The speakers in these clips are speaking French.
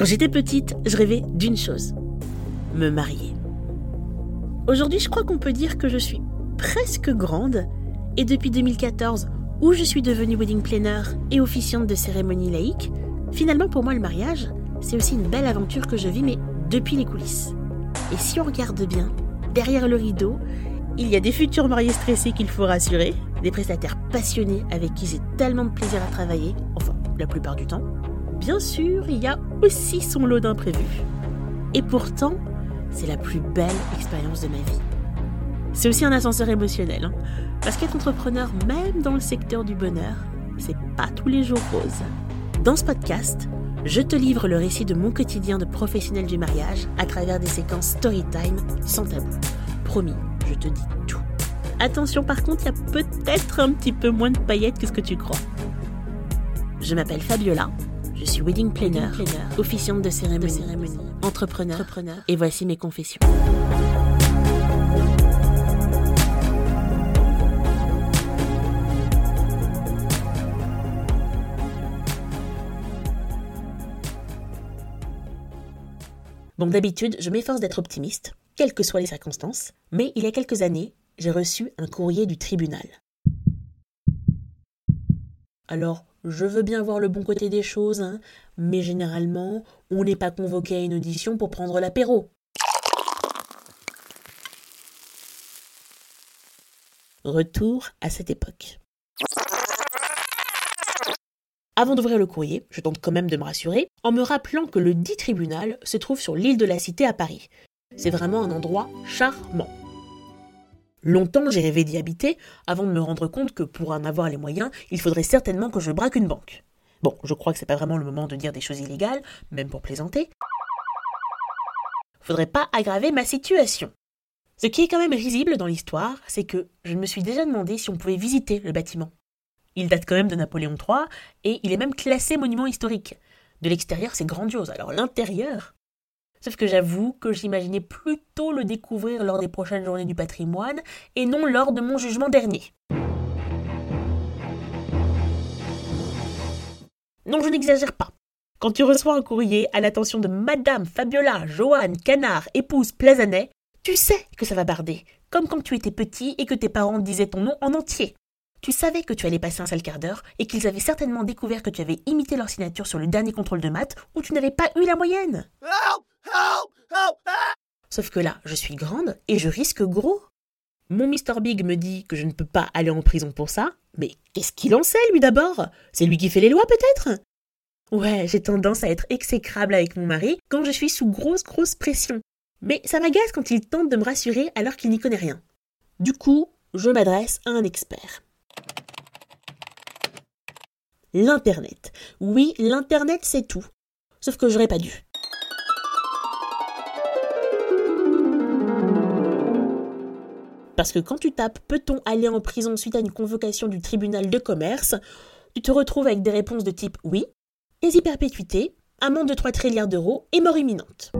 Quand j'étais petite, je rêvais d'une chose, me marier. Aujourd'hui, je crois qu'on peut dire que je suis presque grande, et depuis 2014, où je suis devenue wedding planner et officiante de cérémonie laïque, finalement pour moi le mariage, c'est aussi une belle aventure que je vis, mais depuis les coulisses. Et si on regarde bien, derrière le rideau, il y a des futurs mariés stressés qu'il faut rassurer, des prestataires passionnés avec qui j'ai tellement de plaisir à travailler, enfin la plupart du temps. Bien sûr, il y a aussi son lot d'imprévus. Et pourtant, c'est la plus belle expérience de ma vie. C'est aussi un ascenseur émotionnel, hein. parce qu'être entrepreneur, même dans le secteur du bonheur, c'est pas tous les jours rose. Dans ce podcast, je te livre le récit de mon quotidien de professionnel du mariage à travers des séquences story time sans tabou. Promis, je te dis tout. Attention par contre, il y a peut-être un petit peu moins de paillettes que ce que tu crois. Je m'appelle Fabiola, je suis wedding planner, officiante de cérémonie, entrepreneur, entrepreneur, et voici mes confessions. Bon, d'habitude, je m'efforce d'être optimiste, quelles que soient les circonstances, mais il y a quelques années, j'ai reçu un courrier du tribunal. Alors, je veux bien voir le bon côté des choses, hein, mais généralement, on n'est pas convoqué à une audition pour prendre l'apéro. Retour à cette époque. Avant d'ouvrir le courrier, je tente quand même de me rassurer en me rappelant que le dit tribunal se trouve sur l'île de la Cité à Paris. C'est vraiment un endroit charmant. Longtemps j'ai rêvé d'y habiter avant de me rendre compte que pour en avoir les moyens, il faudrait certainement que je braque une banque. Bon, je crois que c'est pas vraiment le moment de dire des choses illégales, même pour plaisanter. Faudrait pas aggraver ma situation. Ce qui est quand même risible dans l'histoire, c'est que je me suis déjà demandé si on pouvait visiter le bâtiment. Il date quand même de Napoléon III et il est même classé monument historique. De l'extérieur, c'est grandiose. Alors l'intérieur Sauf que j'avoue que j'imaginais plutôt le découvrir lors des prochaines journées du patrimoine et non lors de mon jugement dernier. Non, je n'exagère pas. Quand tu reçois un courrier à l'attention de Madame Fabiola Joanne Canard, épouse Plazanet, tu sais que ça va barder, comme quand tu étais petit et que tes parents disaient ton nom en entier. Tu savais que tu allais passer un sale quart d'heure et qu'ils avaient certainement découvert que tu avais imité leur signature sur le dernier contrôle de maths où tu n'avais pas eu la moyenne. Sauf que là, je suis grande et je risque gros. Mon Mr. Big me dit que je ne peux pas aller en prison pour ça, mais qu'est-ce qu'il en sait, lui d'abord? C'est lui qui fait les lois, peut-être? Ouais, j'ai tendance à être exécrable avec mon mari quand je suis sous grosse, grosse pression. Mais ça m'agace quand il tente de me rassurer alors qu'il n'y connaît rien. Du coup, je m'adresse à un expert. L'Internet. Oui, l'Internet c'est tout. Sauf que j'aurais pas dû. Parce que quand tu tapes Peut-on aller en prison suite à une convocation du tribunal de commerce? Tu te retrouves avec des réponses de type oui, quasi-perpétuité, amende de 3 trilliards d'euros et mort imminente.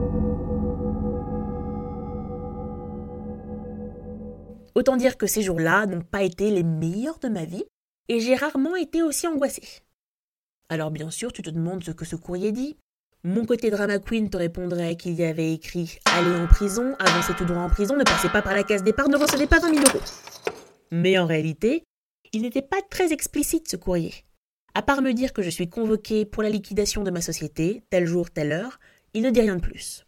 Autant dire que ces jours-là n'ont pas été les meilleurs de ma vie, et j'ai rarement été aussi angoissée. Alors bien sûr, tu te demandes ce que ce courrier dit. Mon côté drama queen te répondrait qu'il y avait écrit Allez en prison, avancez tout droit en prison, ne passez pas par la case départ, ne recevez pas 20 000 euros. Mais en réalité, il n'était pas très explicite ce courrier. À part me dire que je suis convoquée pour la liquidation de ma société, tel jour, telle heure, il ne dit rien de plus.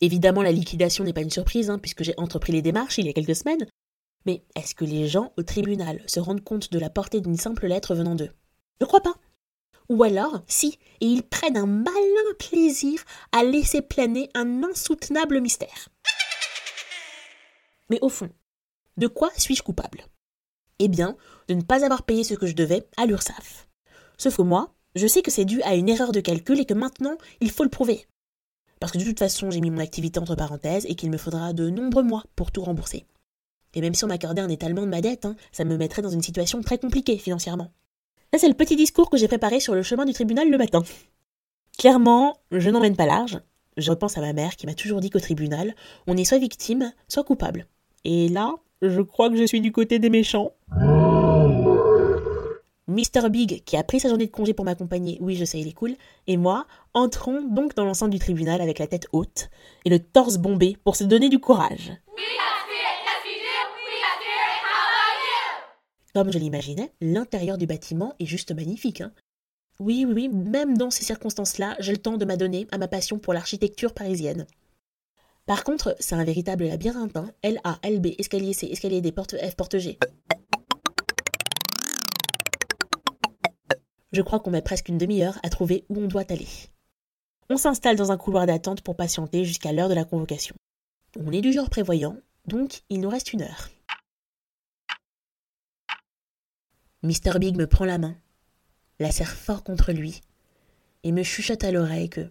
Évidemment, la liquidation n'est pas une surprise, hein, puisque j'ai entrepris les démarches il y a quelques semaines, mais est-ce que les gens au tribunal se rendent compte de la portée d'une simple lettre venant d'eux? Je crois pas. Ou alors, si, et ils prennent un malin plaisir à laisser planer un insoutenable mystère. Mais au fond, de quoi suis-je coupable? Eh bien, de ne pas avoir payé ce que je devais à l'URSSAF. Sauf que moi, je sais que c'est dû à une erreur de calcul et que maintenant, il faut le prouver. Parce que de toute façon, j'ai mis mon activité entre parenthèses et qu'il me faudra de nombreux mois pour tout rembourser. Et même si on m'accordait un étalement de ma dette, hein, ça me mettrait dans une situation très compliquée financièrement. Ça, c'est le petit discours que j'ai préparé sur le chemin du tribunal le matin. Clairement, je n'emmène pas large. Je repense à ma mère qui m'a toujours dit qu'au tribunal, on est soit victime, soit coupable. Et là, je crois que je suis du côté des méchants. Mr. Big, qui a pris sa journée de congé pour m'accompagner, oui je sais il est cool, et moi, entrons donc dans l'enceinte du tribunal avec la tête haute et le torse bombé pour se donner du courage. Comme je l'imaginais, l'intérieur du bâtiment est juste magnifique. Hein. oui, oui, oui, même dans ces circonstances-là, j'ai le temps de m'adonner à ma passion pour l'architecture parisienne. Par contre, c'est un véritable labyrinthe. Hein. L, A, L, B, escalier C, escalier D, porte F, porte G. Je crois qu'on met presque une demi-heure à trouver où on doit aller. On s'installe dans un couloir d'attente pour patienter jusqu'à l'heure de la convocation. On est du genre prévoyant, donc il nous reste une heure. Mr. Big me prend la main, la serre fort contre lui, et me chuchote à l'oreille que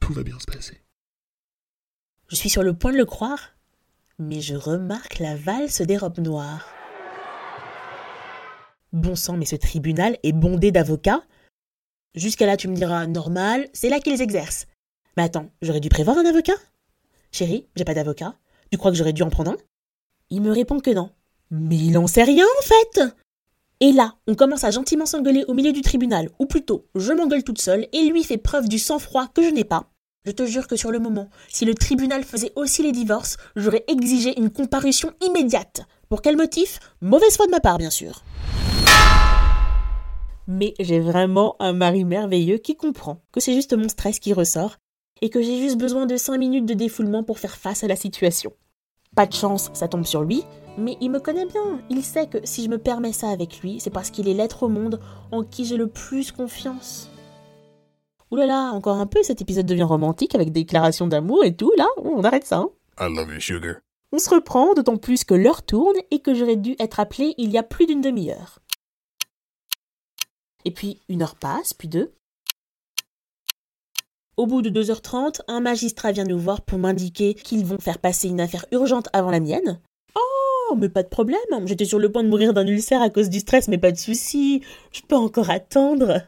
tout va bien se passer. Je suis sur le point de le croire, mais je remarque la valse des robes noires. Bon sang, mais ce tribunal est bondé d'avocats. Jusqu'à là, tu me diras, normal, c'est là qu'ils exercent. Mais attends, j'aurais dû prévoir un avocat? Chérie, j'ai pas d'avocat. Tu crois que j'aurais dû en prendre un? Il me répond que non. Mais il en sait rien, en fait et là, on commence à gentiment s'engueuler au milieu du tribunal, ou plutôt, je m'engueule toute seule, et lui fait preuve du sang-froid que je n'ai pas. Je te jure que sur le moment, si le tribunal faisait aussi les divorces, j'aurais exigé une comparution immédiate. Pour quel motif? Mauvaise foi de ma part, bien sûr. Mais j'ai vraiment un mari merveilleux qui comprend que c'est juste mon stress qui ressort et que j'ai juste besoin de 5 minutes de défoulement pour faire face à la situation. Pas de chance, ça tombe sur lui, mais il me connaît bien. Il sait que si je me permets ça avec lui, c'est parce qu'il est l'être au monde en qui j'ai le plus confiance. Ouh là là, encore un peu, cet épisode devient romantique avec déclarations d'amour et tout, là, on arrête ça. Hein. I love you, sugar. On se reprend, d'autant plus que l'heure tourne et que j'aurais dû être appelé il y a plus d'une demi-heure. Et puis une heure passe, puis deux. Au bout de 2h30, un magistrat vient nous voir pour m'indiquer qu'ils vont faire passer une affaire urgente avant la mienne. Oh, mais pas de problème. J'étais sur le point de mourir d'un ulcère à cause du stress, mais pas de souci. Je peux encore attendre.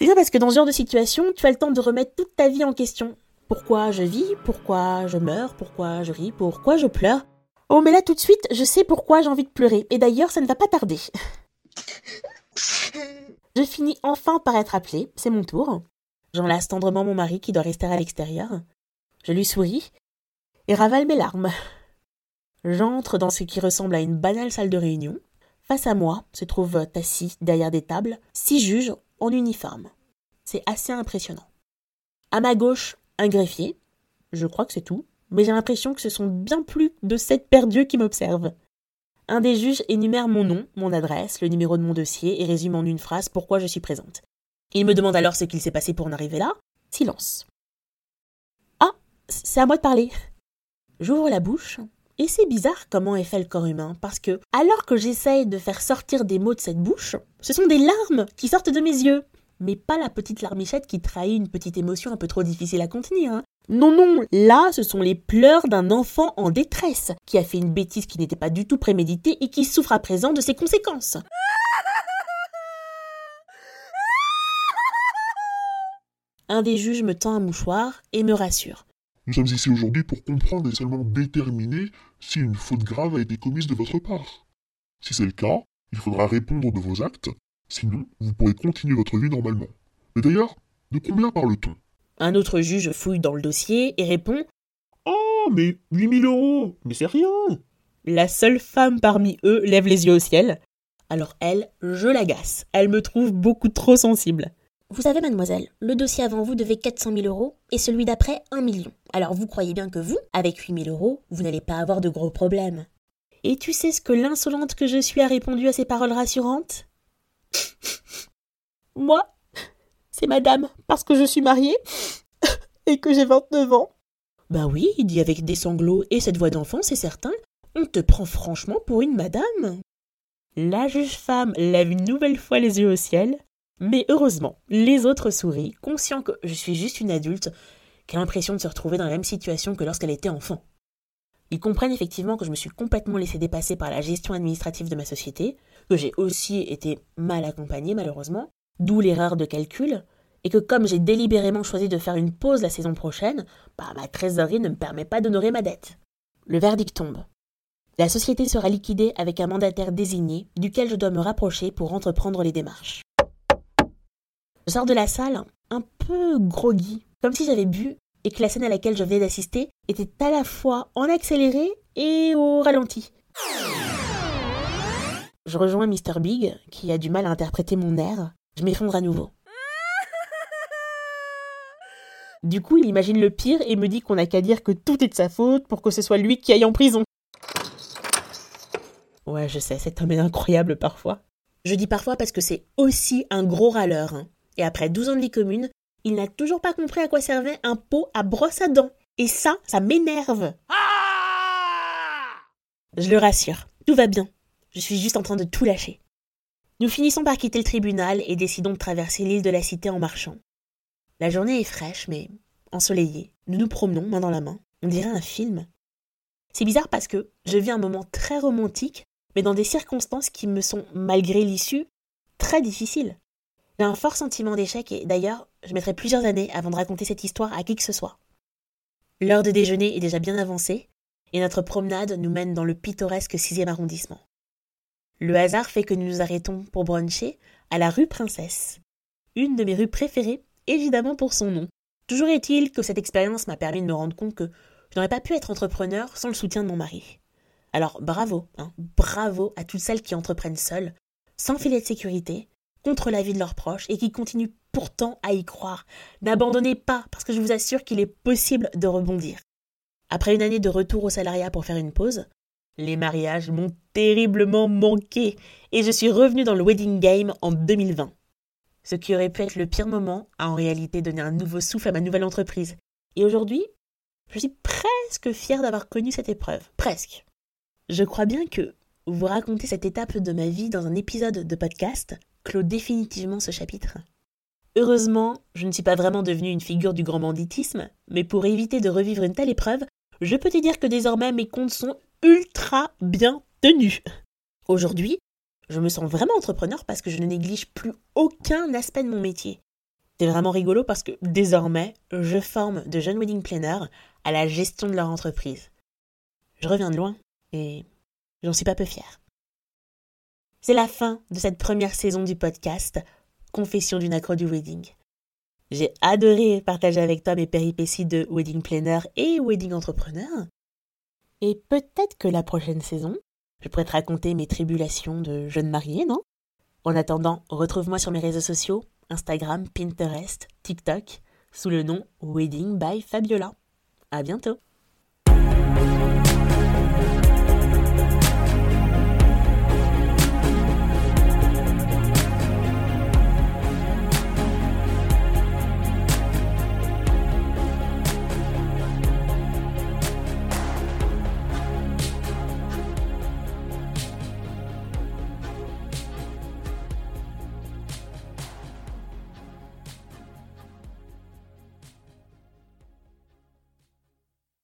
Déjà parce que dans ce genre de situation, tu as le temps de remettre toute ta vie en question. Pourquoi je vis? Pourquoi je meurs? Pourquoi je ris? Pourquoi je pleure? Oh, mais là tout de suite, je sais pourquoi j'ai envie de pleurer. Et d'ailleurs, ça ne va pas tarder. je finis enfin par être appelée. C'est mon tour. J'enlace tendrement mon mari qui doit rester à l'extérieur. Je lui souris et ravale mes larmes. J'entre dans ce qui ressemble à une banale salle de réunion. Face à moi se trouvent assis derrière des tables six juges en uniforme. C'est assez impressionnant. À ma gauche, un greffier. Je crois que c'est tout, mais j'ai l'impression que ce sont bien plus de sept perdus qui m'observent. Un des juges énumère mon nom, mon adresse, le numéro de mon dossier et résume en une phrase pourquoi je suis présente. Il me demande alors ce qu'il s'est passé pour en arriver là. Silence. Ah, c'est à moi de parler. J'ouvre la bouche, et c'est bizarre comment est fait le corps humain, parce que, alors que j'essaye de faire sortir des mots de cette bouche, ce sont des larmes qui sortent de mes yeux. Mais pas la petite larmichette qui trahit une petite émotion un peu trop difficile à contenir. Hein. Non, non, là, ce sont les pleurs d'un enfant en détresse, qui a fait une bêtise qui n'était pas du tout préméditée et qui souffre à présent de ses conséquences. Un des juges me tend un mouchoir et me rassure. Nous sommes ici aujourd'hui pour comprendre et seulement déterminer si une faute grave a été commise de votre part. Si c'est le cas, il faudra répondre de vos actes, sinon vous pourrez continuer votre vie normalement. Mais d'ailleurs, de combien parle-t-on? Un autre juge fouille dans le dossier et répond Oh, mais 8000 euros Mais c'est rien La seule femme parmi eux lève les yeux au ciel. Alors elle, je l'agace. Elle me trouve beaucoup trop sensible. Vous savez, mademoiselle, le dossier avant vous devait 400 000 euros et celui d'après 1 million. Alors vous croyez bien que vous, avec 8 000 euros, vous n'allez pas avoir de gros problèmes. Et tu sais ce que l'insolente que je suis a répondu à ces paroles rassurantes? Moi, c'est madame, parce que je suis mariée et que j'ai 29 ans. Bah oui, dit avec des sanglots et cette voix d'enfant, c'est certain. On te prend franchement pour une madame. La juge femme lève une nouvelle fois les yeux au ciel, mais heureusement, les autres sourient, conscients que je suis juste une adulte qui a l'impression de se retrouver dans la même situation que lorsqu'elle était enfant. Ils comprennent effectivement que je me suis complètement laissé dépasser par la gestion administrative de ma société, que j'ai aussi été mal accompagnée malheureusement, d'où l'erreur de calcul, et que comme j'ai délibérément choisi de faire une pause la saison prochaine, bah, ma trésorerie ne me permet pas d'honorer ma dette. Le verdict tombe. La société sera liquidée avec un mandataire désigné, duquel je dois me rapprocher pour entreprendre les démarches. Je sors de la salle un peu groggy, comme si j'avais bu et que la scène à laquelle je venais d'assister était à la fois en accéléré et au ralenti. Je rejoins Mr. Big, qui a du mal à interpréter mon air. Je m'effondre à nouveau. Du coup, il imagine le pire et me dit qu'on n'a qu'à dire que tout est de sa faute pour que ce soit lui qui aille en prison. Ouais, je sais, cet homme est incroyable parfois. Je dis parfois parce que c'est aussi un gros râleur. Hein. Et après 12 ans de vie commune, il n'a toujours pas compris à quoi servait un pot à brosse à dents. Et ça, ça m'énerve. Je le rassure, tout va bien. Je suis juste en train de tout lâcher. Nous finissons par quitter le tribunal et décidons de traverser l'île de la Cité en marchant. La journée est fraîche, mais ensoleillée. Nous nous promenons, main dans la main. On dirait un film. C'est bizarre parce que je vis un moment très romantique, mais dans des circonstances qui me sont, malgré l'issue, très difficiles. J'ai un fort sentiment d'échec et d'ailleurs, je mettrai plusieurs années avant de raconter cette histoire à qui que ce soit. L'heure de déjeuner est déjà bien avancée et notre promenade nous mène dans le pittoresque sixième arrondissement. Le hasard fait que nous nous arrêtons pour bruncher à la rue Princesse, une de mes rues préférées, évidemment pour son nom. Toujours est-il que cette expérience m'a permis de me rendre compte que je n'aurais pas pu être entrepreneur sans le soutien de mon mari. Alors bravo, hein, bravo à toutes celles qui entreprennent seules, sans filet de sécurité, contre la vie de leurs proches et qui continuent pourtant à y croire. N'abandonnez pas, parce que je vous assure qu'il est possible de rebondir. Après une année de retour au salariat pour faire une pause, les mariages m'ont terriblement manqué et je suis revenu dans le wedding game en 2020. Ce qui aurait pu être le pire moment a en réalité donné un nouveau souffle à ma nouvelle entreprise. Et aujourd'hui, je suis presque fière d'avoir connu cette épreuve. Presque. Je crois bien que vous raconter cette étape de ma vie dans un épisode de podcast clôt définitivement ce chapitre. Heureusement, je ne suis pas vraiment devenue une figure du grand banditisme, mais pour éviter de revivre une telle épreuve, je peux te dire que désormais mes comptes sont ultra bien tenus. Aujourd'hui, je me sens vraiment entrepreneur parce que je ne néglige plus aucun aspect de mon métier. C'est vraiment rigolo parce que désormais, je forme de jeunes wedding planners à la gestion de leur entreprise. Je reviens de loin et j'en suis pas peu fière. C'est la fin de cette première saison du podcast Confession d'une accro du wedding. J'ai adoré partager avec toi mes péripéties de wedding planner et wedding entrepreneur. Et peut-être que la prochaine saison, je pourrais te raconter mes tribulations de jeune mariée, non? En attendant, retrouve-moi sur mes réseaux sociaux, Instagram, Pinterest, TikTok, sous le nom Wedding by Fabiola. À bientôt